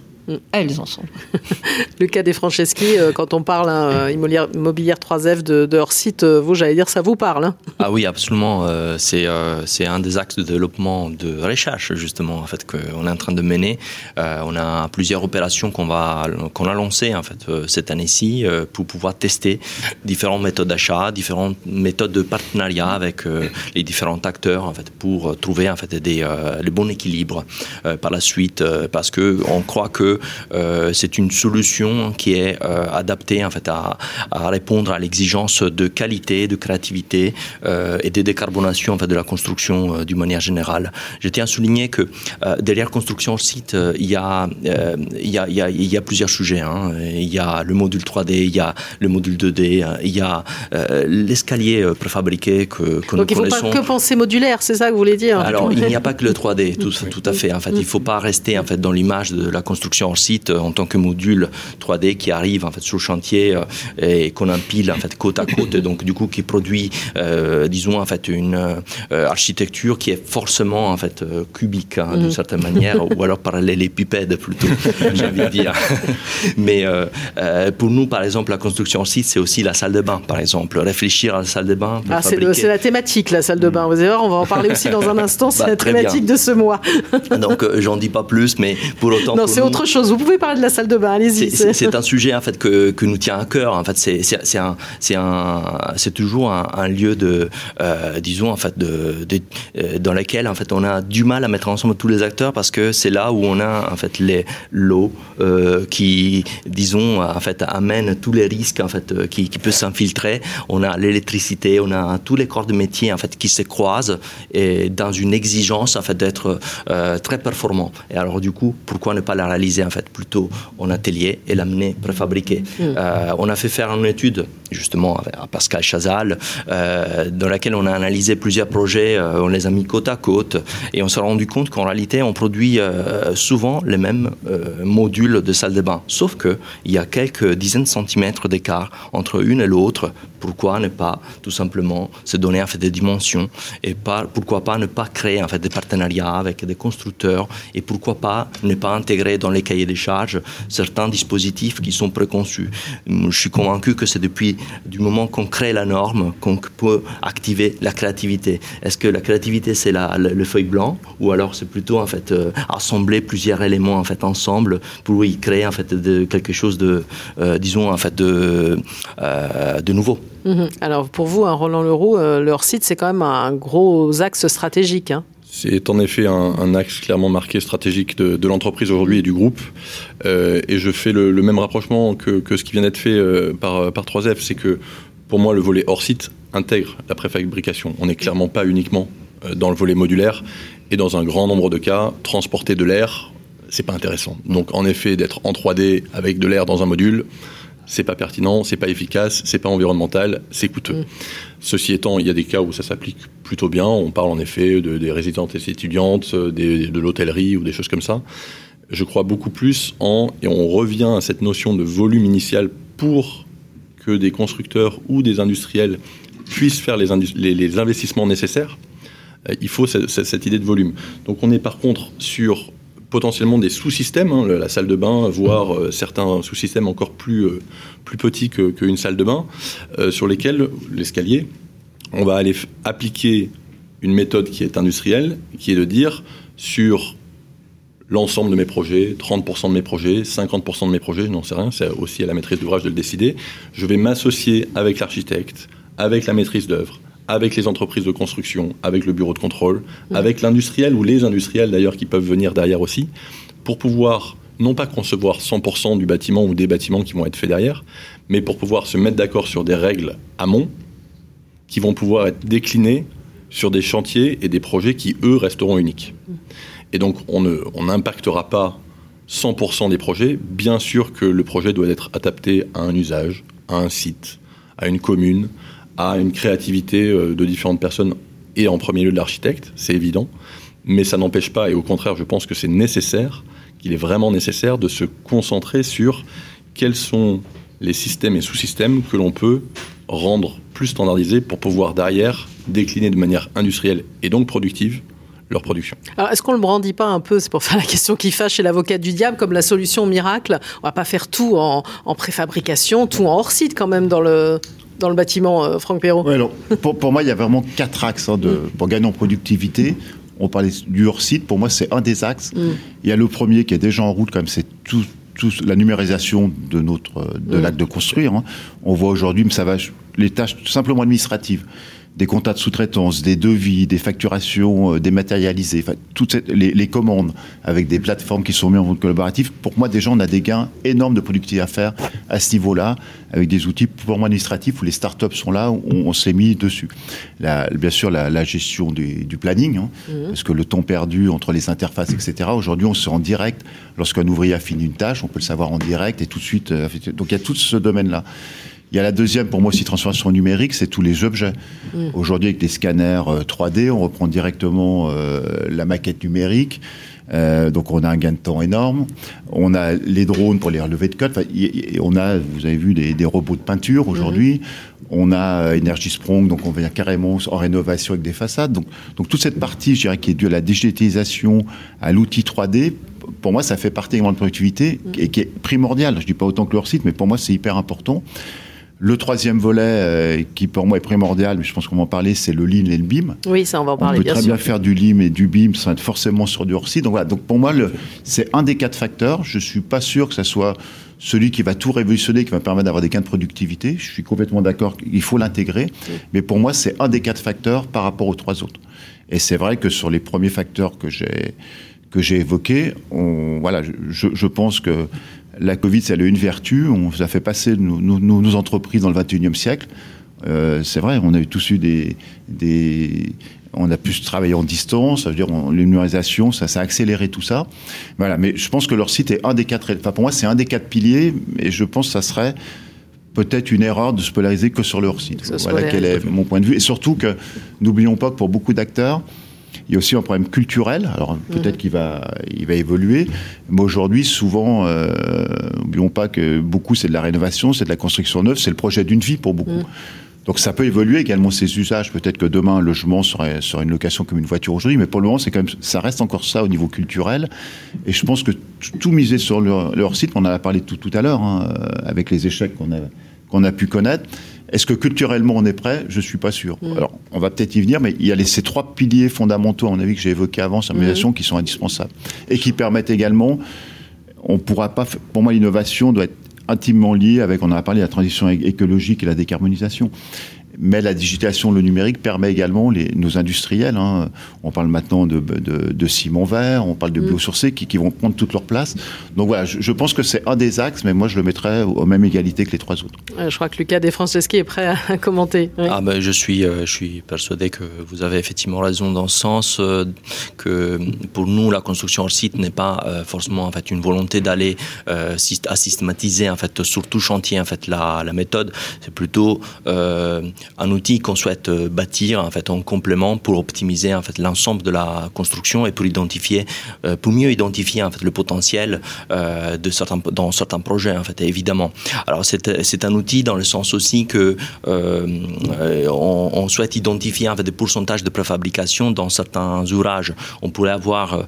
Elles en sont. le cas des Franceschi, euh, quand on parle hein, immobilière, 3F de, leur site, euh, vous, j'allais dire, ça vous parle hein Ah oui, absolument. Euh, c'est c'est un des axes de développement de recherche, justement, en fait, qu'on est en train de mener. on a plusieurs opérations qu'on va qu'on a lancées en fait cette année-ci pour pouvoir tester différentes méthodes d'achat, différentes méthodes de partenariat avec les différents acteurs, en fait, pour trouver en fait des le bon équilibre par la suite, parce que on croit que euh, c'est une solution qui est euh, adaptée en fait à, répondre à l'exigence de qualité, de créativité euh, et de décarbonation en fait, de la construction d'une manière générale. Je tiens à souligner que derrière construction site, il y a il y a, il y a, plusieurs sujets. Hein. Il y a le module 3D, il y a le module 2D, il y a l'escalier préfabriqué que, que Donc il ne faut pas que penser modulaire, c'est ça que vous voulez dire? Alors il n'y a pas que le 3D, tout, tout à fait. En fait, il ne faut pas rester en fait dans l'image de la construction site euh, en tant que module 3D qui arrive en fait sur le chantier euh, et qu'on empile en fait côte à côte, donc du coup qui produit, euh, disons en fait une architecture qui est forcément en fait cubique hein, d'une mm. certaine manière, ou alors parallélépipède plutôt, j'ai envie de dire. Mais pour nous, par exemple, la construction en site, c'est aussi la salle de bain, par exemple. Réfléchir à la salle de bain. Ah, c'est la thématique, la salle de bain. Vous allez voir, on va en parler aussi dans un instant. C'est bah, la thématique de ce mois. donc, j'en dis pas plus, mais pour autant. Non, c'est autre chose vous pouvez parler de la salle de bain, allez-y. C'est un sujet en fait que, nous tient à cœur. En fait, c'est un, toujours un, lieu de, euh, disons en fait, de, euh, dans lequel en fait on a du mal à mettre ensemble tous les acteurs parce que c'est là où on a en fait les l'eau euh, qui, disons en fait, amène tous les risques en fait qui, qui peut s'infiltrer. On a l'électricité, on a tous les corps de métier en fait qui se croisent et dans une exigence en fait d'être très performant. Et alors du coup, pourquoi ne pas la réaliser en fait plutôt en atelier et l'amener préfabriqué. Mm. Euh, on a fait faire une étude justement à Pascal Chazal euh, dans laquelle on a analysé plusieurs projets, euh, on les a mis côte à côte et on s'est rendu compte qu'en réalité on produit souvent les mêmes modules de salle de bain, sauf que il y a quelques dizaines de centimètres d'écart entre une et l'autre. Pourquoi ne pas tout simplement se donner en fait des dimensions et pas, pourquoi pas ne pas créer en fait des partenariats avec des constructeurs et pourquoi pas ne pas intégrer dans les cahiers des charges certains dispositifs qui sont préconçus. Je suis convaincu que c'est depuis du moment qu'on crée la norme qu'on peut activer la créativité. Est-ce que la créativité c'est le feuille blanc ou alors c'est plutôt en fait euh, assembler plusieurs éléments en fait ensemble pour y créer en fait quelque chose de euh, disons en fait de euh, nouveau? Mhm. Alors pour vous, un Roland Leroux, leur site c'est quand même un gros axe stratégique. Hein. C'est en effet un, axe clairement marqué stratégique de, l'entreprise aujourd'hui et du groupe. Euh, et je fais le, même rapprochement que, ce qui vient d'être fait euh, par, par 3F. C'est que pour moi, le volet hors site intègre la préfabrication. On n'est clairement pas uniquement euh, dans le volet modulaire. Et dans un grand nombre de cas, transporter de l'air, c'est pas intéressant. Donc en effet, d'être en 3D avec de l'air dans un module, c'est pas pertinent, c'est pas efficace, c'est pas environnemental, c'est coûteux. Mm. Ceci étant, il y a des cas où ça s'applique plutôt bien. On parle en effet de, des résidentes et étudiantes, de l'hôtellerie ou des choses comme ça. Je crois beaucoup plus en, et on revient à cette notion de volume initial pour que des constructeurs ou des industriels puissent faire les, les, investissements nécessaires. Euh, il faut cette, cette idée de volume. Donc on est par contre sur potentiellement des sous-systèmes, hein, la salle de bain, voire euh, certains sous-systèmes encore plus, euh, petits qu'une salle de bain, euh, sur lesquels l'escalier, on va aller appliquer une méthode qui est industrielle, qui est de dire sur l'ensemble de mes projets, 30% de mes projets, 50% de mes projets, je n'en sais rien, c'est aussi à la maîtrise d'ouvrage de le décider, je vais m'associer avec l'architecte, avec la maîtrise d'œuvre, avec les entreprises de construction, avec le bureau de contrôle, avec l'industriel ou les industriels d'ailleurs qui peuvent venir derrière aussi, pour pouvoir non pas concevoir 100% du bâtiment ou des bâtiments qui vont être faits derrière, mais pour pouvoir se mettre d'accord sur des règles amont qui vont pouvoir être déclinées sur des chantiers et des projets qui, eux, resteront uniques. Et donc, on n'impactera on pas 100% des projets. Bien sûr que le projet doit être adapté à un usage, à un site, à une commune, à une créativité euh, de différentes personnes et en premier lieu de l'architecte, c'est évident. Mais ça n'empêche pas, et au contraire, je pense que c'est nécessaire, qu'il est vraiment nécessaire de se concentrer sur quels sont les systèmes et sous-systèmes que l'on peut rendre plus standardisés pour pouvoir derrière décliner de manière industrielle et donc productive leur production. Alors, est-ce qu'on le brandit pas un peu, c'est pour faire la question qui fâche chez l'avocat du diable, comme la solution miracle On va pas faire tout en, préfabrication, tout en hors site quand même dans le dans le bâtiment, euh, Franck Perrault. alors, pour, pour, moi, il y a vraiment quatre axes hein, de, mm. pour gagner en productivité. On parlait du hors-site, pour moi, c'est un des axes. Mm. Il y a le premier qui est déjà en route, quand même, c'est tout, tout, la numérisation de notre de mm. l'acte de construire. Hein. On voit aujourd'hui, mais ça va, les tâches tout simplement administratives des contrats de sous-traitance, des devis, des facturations euh, dématérialisées, enfin, toutes les, commandes avec des plateformes qui sont mises en mode collaboratif. Pour moi, déjà, on a des gains énormes de productivité à faire à ce niveau-là, avec des outils purement administratifs où les startups sont là, où on, s'est mis dessus. bien sûr, la, gestion du, planning, hein, mmh. parce que le temps perdu entre les interfaces, etc. Aujourd'hui, on se rend direct. Lorsqu'un ouvrier a fini une tâche, on peut le savoir en direct et tout de suite. Euh, donc, il y a tout ce domaine-là. Il y a la deuxième, pour moi aussi, transformation numérique, c'est tous les objets. Mm. Aujourd'hui, avec des scanners 3D, euh, on reprend directement euh, la maquette numérique. Euh, donc on a un gain de temps énorme. On a les drones pour les relevés de code. Enfin, on a, vous avez vu, des, robots de peinture aujourd'hui. Mm-hmm. On a Energy Sprong, donc on vient carrément en rénovation avec des façades. Donc, donc toute cette partie, je dirais, qui est due à la digitalisation, à l'outil 3D, pour moi, ça fait partie également de productivité mm. et qui est primordial. Je dis pas autant que leur site, mais pour moi, c'est hyper important. Le troisième volet, euh, qui pour moi est primordial, mais je pense qu'on va en parler, c'est le lean et le BIM. Oui, ça on va en parler. On peut très bien faire du lean et du BIM sans être forcément sur du hors-site. Donc voilà. Donc pour moi, c'est un des quatre facteurs. Je suis pas sûr que ça soit celui qui va tout révolutionner, qui va permettre d'avoir des gains de productivité. Je suis complètement d'accord. Il faut l'intégrer. Mais pour moi, c'est un des quatre facteurs par rapport aux trois autres. Et c'est vrai que sur les premiers facteurs que j'ai que j'ai évoqués, on, voilà, je, je pense que la Covid, ça a une vertu. On a fait passer nos, nos, entreprises dans le 21e siècle. Euh, c'est vrai, on a eu tous eu des, des, on a pu travailler en distance, ça veut dire l'humorisation, ça, ça a accéléré tout ça. Voilà, mais je pense que leur site est un des quatre. Enfin, pour moi, c'est un des quatre piliers, et je pense que ça serait peut-être une erreur de se polariser que sur leur site. Voilà quel est mon point de vue. Et surtout que n'oublions pas que pour beaucoup d'acteurs, il y a aussi un problème culturel. Alors peut-être mhm. qu'il va, il va évoluer, mais aujourd'hui, souvent, euh, n'oublions pas que beaucoup c'est de la rénovation, c'est de la construction neuve, c'est le projet d'une vie pour beaucoup. Mhm. Donc ça peut évoluer également ces usages. Peut-être que demain un logement serait, serait une location comme une voiture aujourd'hui, mais pour le moment c'est quand même ça reste encore ça au niveau culturel. Et je pense que tout miser sur leur, site, on en a parlé tout, tout à l'heure hein, avec les échecs qu'on a qu'on a pu connaître. Est-ce que culturellement on est prêt? Je suis pas sûr. Mm. Alors, on va peut-être y venir, mais il y a les, ces trois piliers fondamentaux, à mon avis, que j'ai évoqués avant, simulation, mm. qui sont indispensables et qui permettent également. On pourra pas. Pour moi, l'innovation doit être intimement liée avec. On en a parlé la transition écologique et la décarbonisation mais la digitalisation, le numérique permet également les, nos industriels. Hein, on parle maintenant de, de, de, ciment vert, on parle de mm. biosourcés qui, qui, vont prendre toute leur place. Donc voilà, je, je pense que c'est un des axes, mais moi je le mettrais aux mêmes égalités que les trois autres. Je crois que Lucas Desfranceschi est prêt à commenter. Ah ben, je suis, euh, je suis persuadé que vous avez effectivement raison dans ce sens euh, que pour nous la construction hors site n'est pas euh, forcément en fait une volonté d'aller à systématiser en fait sur tout chantier en fait la, la méthode. C'est plutôt un outil qu'on souhaite euh, bâtir en fait en complément pour optimiser en fait l'ensemble de la construction et pour identifier, euh, pour mieux identifier en fait le potentiel euh, de certains dans certains projets en fait évidemment. Alors c'est un outil dans le sens aussi que on, souhaite identifier en fait des pourcentages de préfabrication dans certains ouvrages. On pourrait avoir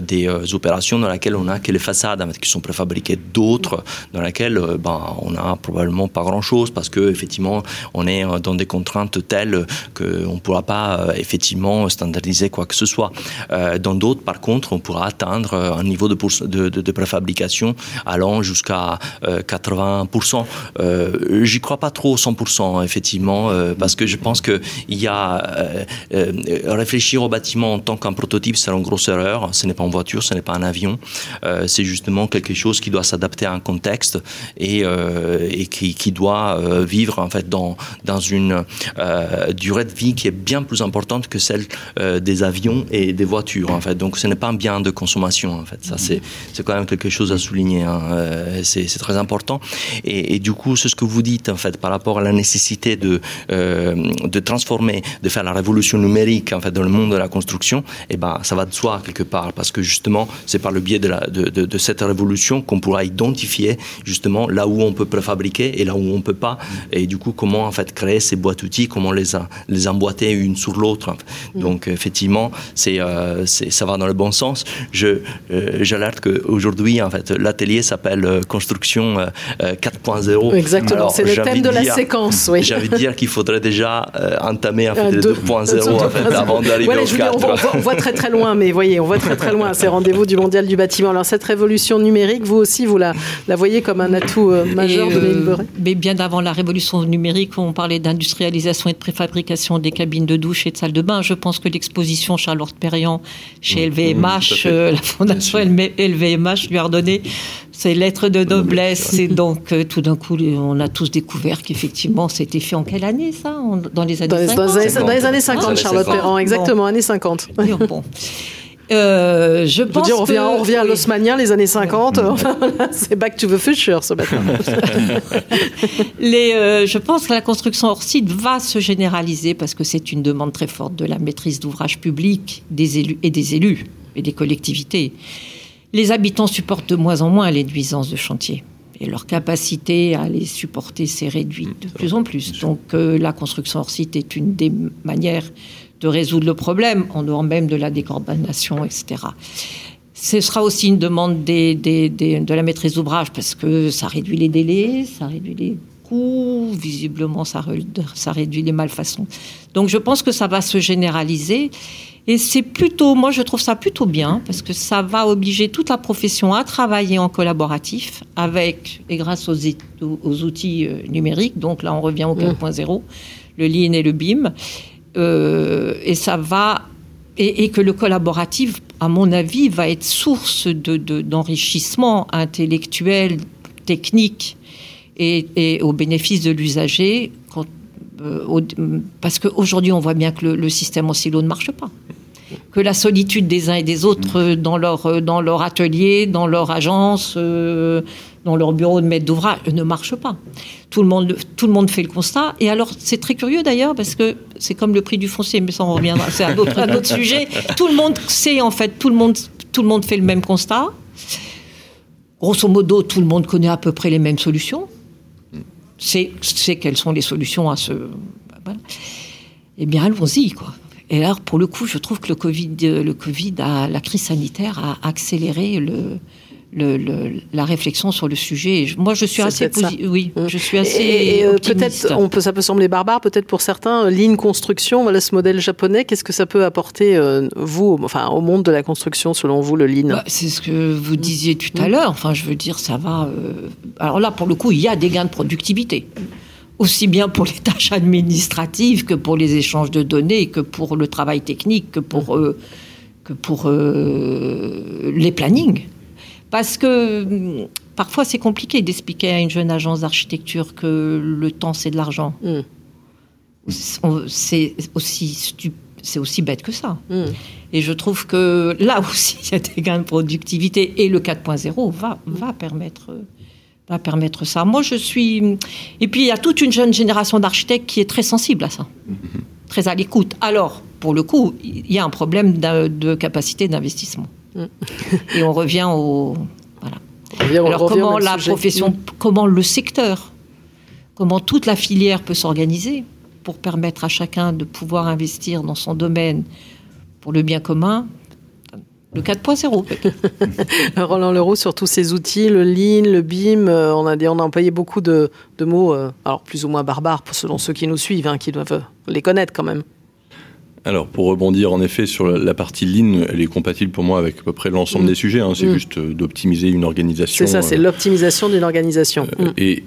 des opérations dans lesquelles on a que les façades en fait, qui sont préfabriquées, d'autres dans lesquelles ben on a probablement pas grand chose parce que effectivement on est dans des contraintes telles qu'on ne pourra pas euh, effectivement standardiser quoi que ce soit. Euh, dans d'autres, par contre, on pourra atteindre un niveau de, préfabrication allant jusqu'à 80%. Euh, J'y crois pas trop 100% effectivement parce que je pense qu'il y a réfléchir au bâtiment en tant qu'un prototype, c'est une grosse erreur. Ce n'est pas une voiture, ce n'est pas un avion. c'est justement quelque chose qui doit s'adapter à un contexte et, qui, doit vivre en fait dans, dans une une euh, durée de vie qui est bien plus importante que celle euh, des avions et des voitures en fait. Donc ce n'est pas un bien de consommation en fait. Ça c'est quand même quelque chose à souligner. Hein. Euh, c'est très important. Et, du coup c'est ce que vous dites en fait par rapport à la nécessité de de transformer, de faire la révolution numérique en fait dans le monde de la construction. Et eh ben ça va de soi quelque part parce que justement c'est par le biais de, cette révolution qu'on pourra identifier justement là où on peut préfabriquer et là où on peut pas et du coup comment en fait créer ces boîtes outils, comment les, les emboîter une sur l'autre. Mm. Donc effectivement, c'est, ça va dans le bon sens. Je, j'alerte qu'aujourd'hui, en fait, l'atelier s'appelle Construction 4.0. Exactement, c'est le thème de la séquence. Oui. J'avais dire qu'il faudrait déjà entamer en fait, 2.0 en fait, avant d'arriver au 4. On, on, voit très très loin, mais voyez, on voit très très loin ces rendez-vous du mondial du bâtiment. Alors cette révolution numérique, vous aussi, vous la, la voyez comme un atout euh, majeur de euh, Mais bien avant la révolution numérique, on parlait d'industrialisation et de préfabrication des cabines de douche et de salles de bain. Je pense que l'exposition Charlotte Perriand chez LVMH, mmh, euh, la fondation LVMH lui a redonné ses lettres de noblesse. Et donc, tout d'un coup, on a tous découvert qu'effectivement, c'était fait en quelle année, ça Dans les années 50 Dans les, années 50, Charlotte Perrand, exactement, années 50. Bon. Euh, je pense on revient, on revient à l'Osmanien, les années 50. c'est back to the future ce matin. les, euh, je pense que la construction hors site va se généraliser parce que c'est une demande très forte de la maîtrise d'ouvrage public des élus et des élus et des collectivités. Les habitants supportent de moins en moins les nuisances de chantier et leur capacité à les supporter s'est réduite de plus en plus. Donc euh, la construction hors site est une des manières de résoudre le problème, en dehors même de la décarbonation, etc. Ce sera aussi une demande des, de la maîtrise d'ouvrage parce que ça réduit les délais, ça réduit les coûts, visiblement ça, ça réduit les malfaçons. Donc je pense que ça va se généraliser. Et c'est plutôt, moi je trouve ça plutôt bien parce que ça va obliger toute la profession à travailler en collaboratif avec et grâce aux, aux outils euh, numériques. Donc là on revient au 4.0, mmh. le Lean et le BIM. Euh, et ça va et, que le collaboratif, à mon avis, va être source d'enrichissement de, intellectuel, technique et, au bénéfice de l'usager. Euh, parce qu'aujourd'hui, on voit bien que le, système en silo ne marche pas. Que la solitude des uns et des autres dans leur, dans leur atelier, dans leur agence, euh, dans leur bureau de maître d'ouvrage ne marche pas. Tout le, monde, tout le monde fait le constat. Et alors, c'est très curieux d'ailleurs, parce que c'est comme le prix du foncier, mais ça on reviendra, c'est un autre, un autre sujet. Tout le monde sait, en fait, tout le monde, tout le monde fait le même constat. Grosso modo, tout le monde connaît à peu près les mêmes solutions. C'est, c'est quelles sont les solutions à ce. Eh bien, allons-y, quoi. Et alors, pour le coup, je trouve que le Covid, le COVID a, la crise sanitaire a accéléré le, le, la réflexion sur le sujet. Moi, je suis assez oui, mmh. je suis assez et, euh, peut-être on peut ça peut sembler barbare, peut-être pour certains, euh, ligne construction, voilà ce modèle japonais. Qu'est-ce que ça peut apporter euh, vous, enfin au monde de la construction selon vous le lean? Bah, C'est ce que vous mmh. disiez tout à mmh. l'heure. Enfin, je veux dire, ça va. Alors là, pour le coup, il y a des gains de productivité aussi bien pour les tâches administratives que pour les échanges de données, que pour le travail technique, que pour, que pour les plannings. Parce que hum, parfois c'est compliqué d'expliquer à une jeune agence d'architecture que le temps c'est de l'argent. Mm. C'est aussi c'est aussi bête que ça. Mm. Et je trouve que là aussi, il y a des gains de productivité et le 4.0 va, va, permettre, va permettre ça. Moi, je suis. Et puis, il y a toute une jeune génération d'architectes qui est très sensible à ça, mm-hmm. très à l'écoute. Alors, pour le coup, il y a un problème de capacité d'investissement. Et on revient au. Voilà. Alors, comment la profession, comment le secteur, comment toute la filière peut s'organiser pour permettre à chacun de pouvoir investir dans son domaine pour le bien commun? Le 4.0. Roland Leroux, sur tous ces outils, le Lean, le BIM, euh, on a, on a employé beaucoup de, mots, euh, alors plus ou moins barbares selon ceux qui nous suivent, hein, qui doivent les connaître quand même. Alors, pour rebondir en effet sur la partie Lean, elle est compatible pour moi avec à peu près l'ensemble mm. des sujets. Hein. C'est mm. juste euh, d'optimiser une organisation. C'est ça, c'est euh, l'optimisation d'une organisation. Euh, mm. Et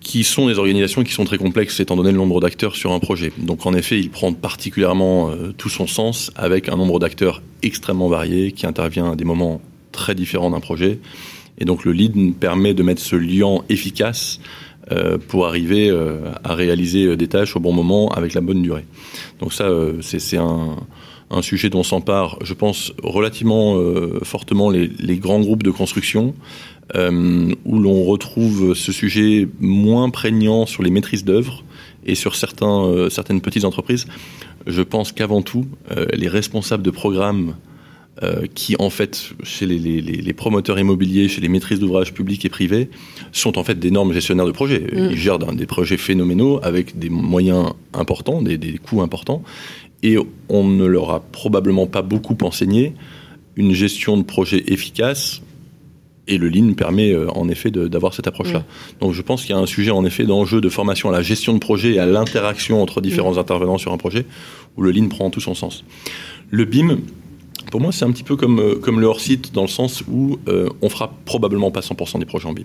qui sont des organisations qui sont très complexes étant donné le nombre d'acteurs sur un projet. Donc en effet, il prend particulièrement tout son sens avec un nombre d'acteurs extrêmement varié qui intervient à des moments très différents d'un projet. Et donc le lead permet de mettre ce lien efficace pour arriver euh, à réaliser euh, des tâches au bon moment avec la bonne durée. Donc ça, c'est un, un, sujet dont s'emparent, je pense, relativement fortement les, grands groupes de construction, où l'on retrouve ce sujet moins prégnant sur les maîtrises d'œuvre et sur certaines petites entreprises. Je pense qu'avant tout, les responsables de programmes euh, qui en fait, chez les, les, les, promoteurs immobiliers, chez les maîtrises d'ouvrages publics et privés, sont en fait d'énormes gestionnaires de projets. Mm. Ils gèrent des projets phénoménaux avec des moyens importants, des, des, coûts importants, et on ne leur a probablement pas beaucoup enseigné une gestion de projet efficace. Et le Lean permet euh, en effet d'avoir cette approche-là. Mm. Donc je pense qu'il y a un sujet en effet d'enjeu de formation à la gestion de projet et à l'interaction entre différents mm. intervenants sur un projet où le Lean prend tout son sens. Le BIM, pour moi, c'est un petit peu comme, euh, comme le hors-site, dans le sens où euh, on fera probablement pas 100% des projets en BIM.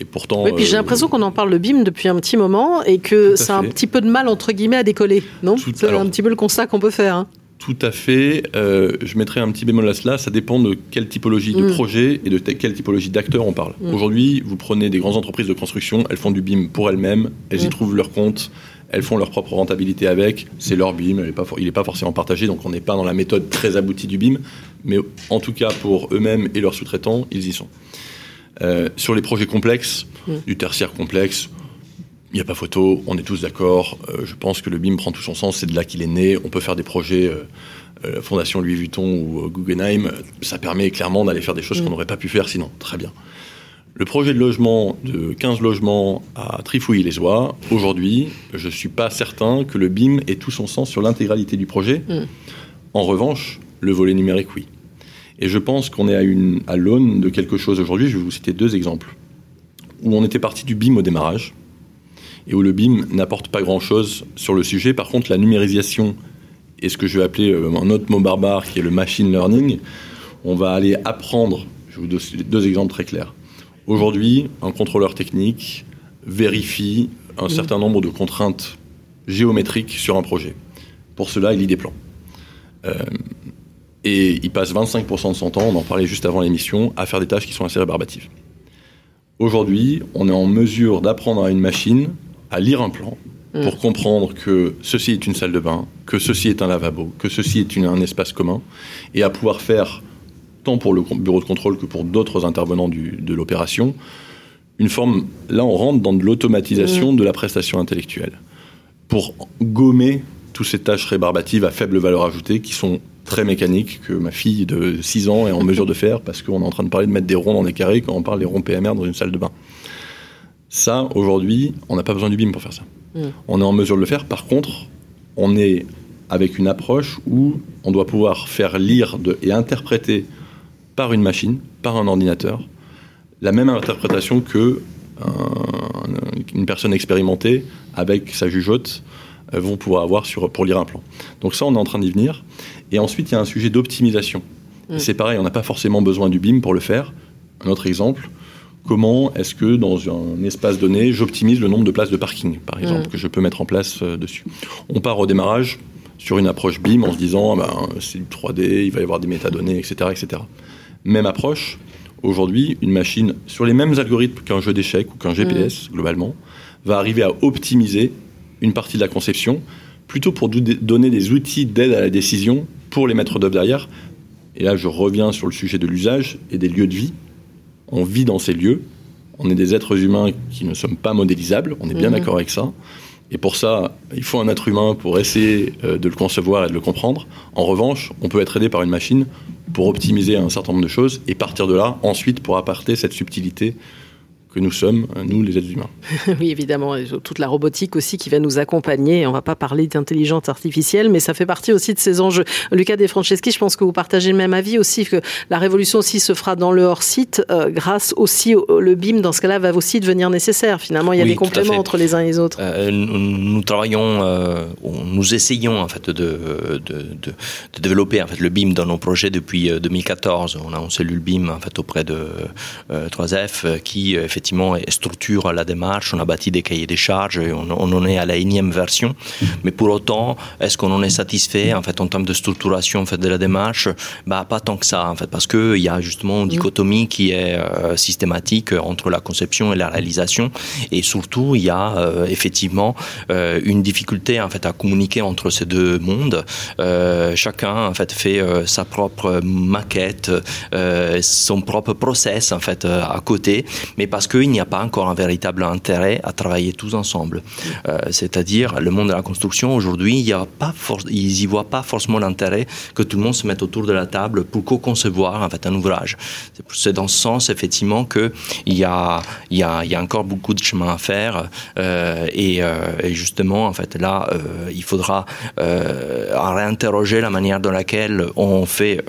Et pourtant. Oui, puis j'ai euh, l'impression qu'on en parle de BIM depuis un petit moment et que ça a un petit peu de mal, entre guillemets, à décoller, non? C'est un petit peu le constat qu'on peut faire. Hein. Tout à fait. je mettrai un petit bémol à cela. Ça dépend de quelle typologie de mm. projet et de quelle typologie d'acteurs on parle. Mm. Aujourd'hui, vous prenez des grandes entreprises de construction, elles font du BIM pour elles-mêmes, elles y mm. trouvent leur compte, elles font leur propre rentabilité avec, c'est leur BIM, il n'est pas forcément partagé, donc on n'est pas dans la méthode très aboutie du BIM, mais en tout cas pour eux-mêmes et leurs sous-traitants, ils y sont. Euh, sur les projets complexes, mm. du tertiaire complexe, il n'y a pas photo, on est tous d'accord, euh, je pense que le BIM prend tout son sens, c'est de là qu'il est né, on peut faire des projets... Euh, Fondation Louis Vuitton ou Guggenheim, ça permet clairement d'aller faire des choses mm. qu'on n'aurait pas pu faire sinon. Très bien. Le projet de logement de 15 logements à Trifouilly-les-Oies, aujourd'hui, je ne suis pas certain que le BIM ait tout son sens sur l'intégralité du projet. Mm. En revanche, le volet numérique, oui. Et je pense qu'on est à, une, à l'aune de quelque chose aujourd'hui. Je vais vous citer deux exemples. Où on était parti du BIM au démarrage, et où le BIM n'apporte pas grand-chose sur le sujet. Par contre, la numérisation et ce que je vais appeler euh, un autre mot barbare qui est le machine learning, on va aller apprendre, je vais vous donner deux exemples très clairs. Aujourd'hui, un contrôleur technique vérifie un certain nombre de contraintes géométriques sur un projet. Pour cela, il lit des plans. Euh, et il passe 25% de son temps, on en parlait juste avant l'émission, à faire des tâches qui sont assez rébarbatives. Aujourd'hui, on est en mesure d'apprendre à une machine à lire un plan mm. pour comprendre que ceci est une salle de bain, que ceci est un lavabo, que ceci est un espace commun, et à pouvoir faire tant pour le bureau de contrôle que pour d'autres intervenants de l'opération, une forme, là on rentre dans de l'automatisation mmh. de la prestation intellectuelle, pour gommer toutes ces tâches rébarbatives à faible valeur ajoutée qui sont très mécaniques, que ma fille de 6 ans est en mesure de faire parce qu'on est en train de parler de mettre des ronds dans des carrés quand on parle des ronds PMR dans une salle de bain. Ça, aujourd'hui, on n'a pas besoin du BIM pour faire ça. Mmh. On est en mesure de le faire. Par contre, on est avec une approche où on doit pouvoir faire lire de, et interpréter par une machine, par un ordinateur, la même interprétation que une personne expérimentée avec sa jugeote euh, vont pouvoir avoir sur, pour lire un plan. Donc ça, on est en train d'y venir. Et ensuite, il y a un sujet d'optimisation. Mm. C'est pareil, on n'a pas forcément besoin du BIM pour le faire. Un autre exemple, comment est-ce que dans un espace donné, j'optimise le nombre de places de parking, par exemple, mm. que je peux mettre en place euh, dessus. On part au démarrage sur une approche BIM en se disant, ah ben, c'est du 3D, il va y avoir des métadonnées, etc. etc. Même approche. Aujourd'hui, une machine, sur les mêmes algorithmes qu'un jeu d'échecs ou qu'un GPS, mm. globalement, va arriver à optimiser une partie de la conception, plutôt pour donner des outils d'aide à la décision pour les maîtres d'œuvre derrière. Et là, je reviens sur le sujet de l'usage et des lieux de vie. On vit dans ces lieux. On est des êtres humains qui ne sommes pas modélisables. On est bien mm. d'accord avec ça. Et pour ça, il faut un être humain pour essayer euh, de le concevoir et de le comprendre. En revanche, on peut être aidé par une machine pour optimiser un certain nombre de choses et partir de là, ensuite, pour apporter cette subtilité que nous sommes, nous, les êtres humains. oui, évidemment, toute la robotique aussi qui va nous accompagner. On va pas parler d'intelligence artificielle, mais ça fait partie aussi de ces enjeux. Lucas De Franceschi, je pense que vous partagez le même avis aussi, que la révolution aussi se fera dans le hors-site, euh, grâce aussi au le BIM, dans ce cas-là, va aussi devenir nécessaire. Finalement, il y a des compléments entre les uns et les autres. Euh, nous, travaillons, euh, nous essayons en fait de, de, de, développer en fait, le BIM dans nos projets depuis 2014. On a une cellule BIM en fait, auprès de 3F qui, effectivement, effectivement structure la démarche, on a bâti des cahiers des charges, et on, on, en est à la énième version. Mais pour autant, est-ce qu'on en est satisfait en fait en termes de structuration en fait de la démarche? Bah pas tant que ça en fait, parce que il y a justement une dichotomie qui est euh, systématique entre la conception et la réalisation, et surtout il y a euh, effectivement euh, une difficulté en fait à communiquer entre ces deux mondes. chacun en fait fait sa propre maquette, son propre process en fait à côté, mais parce que qu'il n'y a pas encore un véritable intérêt à travailler tous ensemble. Euh, c'est-à-dire, le monde de la construction, aujourd'hui, ils n'y voient pas forcément l'intérêt que tout le monde se mette autour de la table pour co-concevoir en fait, un ouvrage. C'est dans ce sens, effectivement, qu'il y a, y, a, y a encore beaucoup de chemin à faire. Euh, et, euh, et, justement, en fait, là, il faudra réinterroger la manière dans laquelle on fait,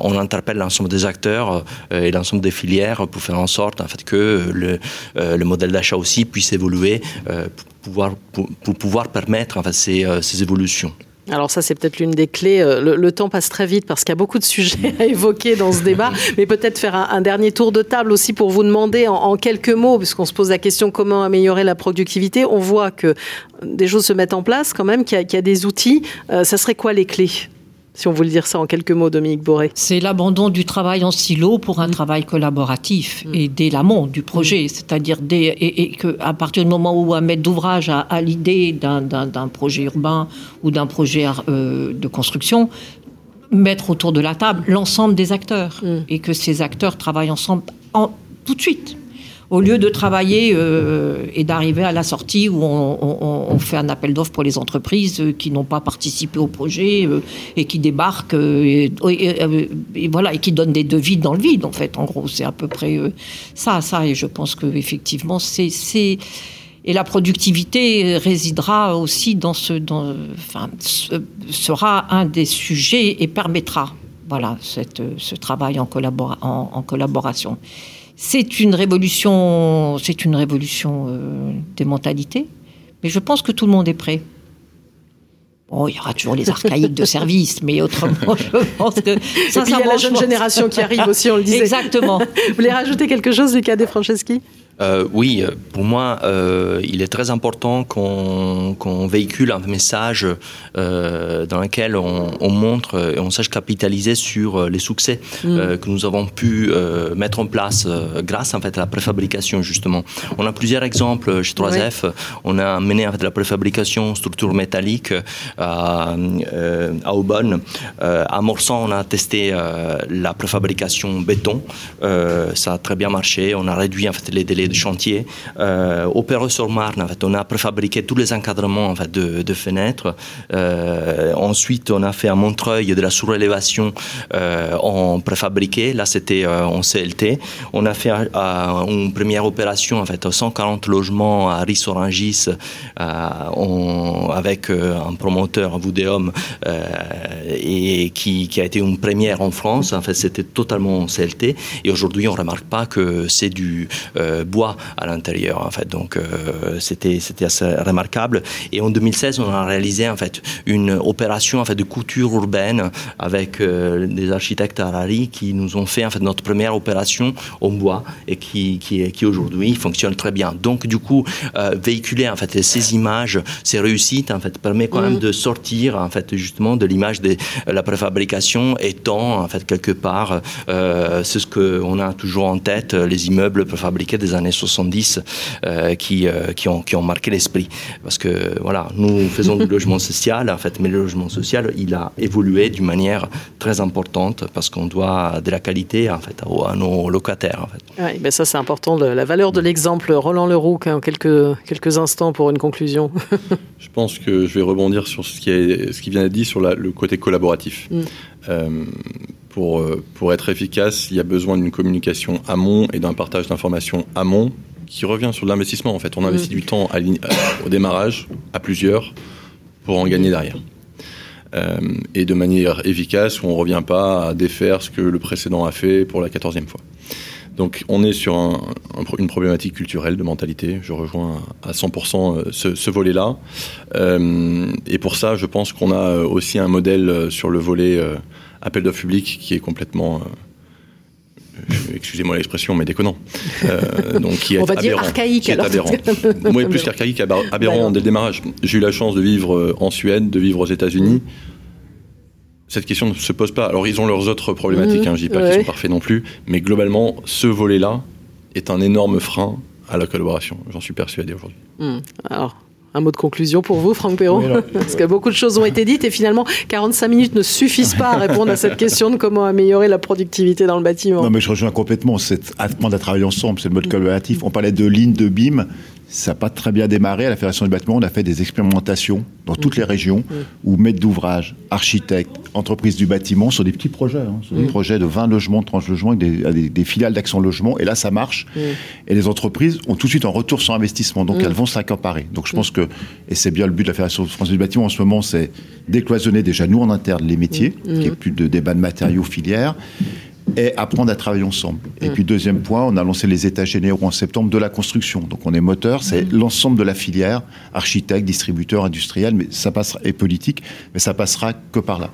on interpelle l'ensemble des acteurs et l'ensemble des filières pour faire en sorte en fait, que le, le modèle d'achat aussi puisse évoluer pour pouvoir, pour, pour pouvoir permettre en fait, ces, ces évolutions. Alors ça, c'est peut-être l'une des clés. Le, le, temps passe très vite parce qu'il y a beaucoup de sujets à évoquer dans ce débat, mais peut-être faire un, un, dernier tour de table aussi pour vous demander en, en quelques mots, puisqu'on se pose la question comment améliorer la productivité? On voit que des choses se mettent en place quand même, qu'il y, qu y, a des outils. Euh, ça serait quoi les clés? Si on veut le dire ça en quelques mots, Dominique Boré C'est l'abandon du travail en silo pour un mmh. travail collaboratif mmh. et dès l'amont du projet, mmh. c'est-à-dire dès, et, et qu'à partir du moment où un maître d'ouvrage a, a l'idée d'un projet urbain ou d'un projet euh, de construction, mettre autour de la table l'ensemble des acteurs et que ces acteurs travaillent ensemble en, tout de suite au lieu de travailler euh, et d'arriver à la sortie où on, fait un appel d'offres pour les entreprises euh, qui n'ont pas participé au projet euh, et qui débarquent et, voilà et qui donnent des devis dans le vide en fait en gros. C'est à peu près ça ça et je pense que effectivement c'est et la productivité résidera aussi dans ce sera un des sujets et permettra voilà cette, ce travail en, collabora en, en collaboration c'est une révolution c'est une révolution euh, des mentalités. Mais je pense que tout le monde est prêt. Bon, il y aura toujours les archaïques de service mais autrement je pense que ça, ça la jeune génération qui arrive aussi on le disait. Exactement. Vous voulez rajouter quelque chose Lucas de Franceschi? Euh, oui, pour moi, euh, il est très important qu'on qu véhicule un message euh, dans lequel on, on montre et on sache capitaliser sur les succès mm. euh, que nous avons pu euh, mettre en place euh, grâce en fait à la préfabrication justement. On a plusieurs exemples chez 3F. Oui. On a mené en fait la préfabrication structure métallique à, euh, à Aubonne. Euh, à Morsan, on a testé euh, la préfabrication béton. Euh, ça a très bien marché. On a réduit en fait les délais de chantier. Euh, au Perreux sur Marne, en fait, on a préfabriqué tous les encadrements de, fenêtres. Euh, ensuite, on a fait à Montreuil de la surélévation euh, en préfabriqué. Là, c'était euh, en CLT. On a fait une première opération en fait, 140 logements à Rissorangis euh, avec un promoteur, Voudéum, et qui, a été une première en France. En fait, c'était totalement en CLT. Et aujourd'hui, on ne remarque pas que c'est du bois à l'intérieur en fait. Donc euh, c'était c'était assez remarquable. Et en 2016 on a réalisé en fait une opération en fait de couture urbaine avec euh, des architectes Harari qui nous ont fait en fait notre première opération au bois et qui qui, qui aujourd'hui fonctionne très bien. Donc du coup euh, véhiculer en fait ces images ces réussites en fait permet quand même de sortir en fait justement de l'image de la préfabrication étant en fait quelque part euh, c'est ce que on a toujours en tête les immeubles préfabriqués des années 70 euh, qui, euh, qui, ont, qui ont marqué l'esprit. Parce que voilà nous faisons du logement social en fait mais le logement social il a évolué d'une manière très importante parce qu'on doit de la qualité en fait à, à nos locataires en fait. ouais, mais ça c'est important la valeur de l'exemple. Roland Leroux en quelques, quelques instants pour une conclusion. Je pense que je vais rebondir sur ce qui, est, ce qui vient d'être dit sur la, le côté collaboratif. Mm. euh, pour, euh, pour être efficace il y a besoin d'une communication amont et d'un partage d'informations amont qui revient sur l'investissement en fait. On mmh. investit du temps à, à, au démarrage à plusieurs pour en gagner derrière. Euh, et de manière efficace où on revient pas à défaire ce que le précédent a fait pour la quatorzième fois. Donc on est sur un, un, une problématique culturelle de mentalité. Je rejoins à 100% euh, ce, ce volet là euh, et pour ça je pense qu'on a aussi un modèle sur le volet euh, appel d'offre public qui est complètement euh, excusez-moi l'expression mais déconnant. Euh, donc qui est on va aberrant, dire archaïque aberrant. moi plus qu'archaïque aberrant dès le démarrage. J'ai eu la chance de vivre euh, en Suède de vivre aux États-Unis. Cette question ne se pose pas. Alors ils ont leurs autres problématiques mmh, hein, je dis pas ouais. qu'ils sont parfaits non plus. Mais globalement ce volet là est un énorme frein à la collaboration. J'en suis persuadé aujourd'hui. Mmh. alors Un mot de conclusion pour vous, Franck Perrault Parce que beaucoup de choses ont été dites et finalement, 45 minutes ne suffisent pas à répondre à cette question de comment améliorer la productivité dans le bâtiment. Non, mais je rejoins complètement. C'est apprendre à travailler ensemble. C'est le mode collaboratif. On parlait de lignes de BIM ça n'a pas très bien démarré. À la Fédération du bâtiment, on a fait des expérimentations dans toutes les régions où maîtres d'ouvrage, architectes, entreprises du bâtiment sur des petits projets, hein, sur des projets de 20 logements, 30 logements, avec des, filiales d'Action Logement. Et là, ça marche. Et les entreprises ont tout de suite un retour sur investissement. Donc, elles vont s'accaparer. Donc, je pense que, et c'est bien le but de la Fédération française du bâtiment en ce moment, c'est décloisonner déjà nous en interne les métiers, qu'il n'y ait plus de débat de matériaux filières et apprendre à travailler ensemble. Et mm. puis deuxième point, on a lancé les états généraux en septembre de la construction. Donc on est moteur, c'est mm. l'ensemble de la filière, architecte, distributeur, industriel, mais ça passera et politique, mais ça passera que par là.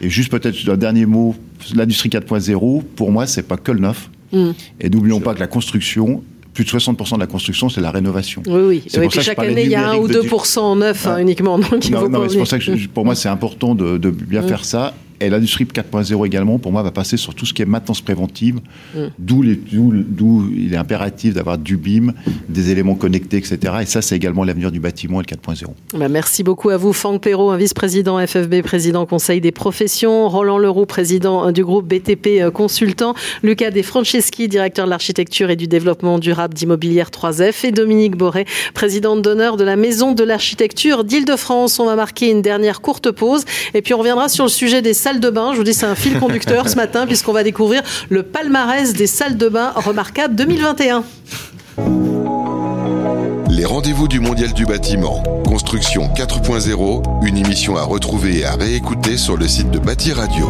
Et juste peut-être un dernier mot, l'industrie 4.0, pour moi, c'est pas que le neuf. Mm. Et n'oublions pas que la construction, plus de 60% de la construction, c'est la rénovation. Oui, oui. oui puis chaque année, il y a 1 ou 2% en neuf hein, uniquement. Donc non, non, c'est pour ça que pour moi, c'est important de, de bien faire ça. Et l'industrie 4.0 également, pour moi, va passer sur tout ce qui est maintenance préventive, mm. d'où il est impératif d'avoir du BIM, des éléments connectés, etc. Et ça, c'est également l'avenir du bâtiment et le 4.0. Bah, merci beaucoup à vous, Franck Perrault, vice-président FFB, président Conseil des professions, Roland Leroux, président euh, du groupe BTP euh, Consultant, Lucas De Franceschi, directeur de l'architecture et du développement durable d'Immobilière 3F, et Dominique Boré, présidente d'honneur de la Maison de l'architecture d'Île-de-France. On va marquer une dernière courte pause, et puis on reviendra sur le sujet des salles de bain. Je vous dis, c'est un fil conducteur ce matin, puisqu'on va découvrir le palmarès des salles de bain remarquables 2021. Les rendez-vous du Mondial du bâtiment. Construction 4.0, une émission à retrouver et à réécouter sur le site de Bâti Radio.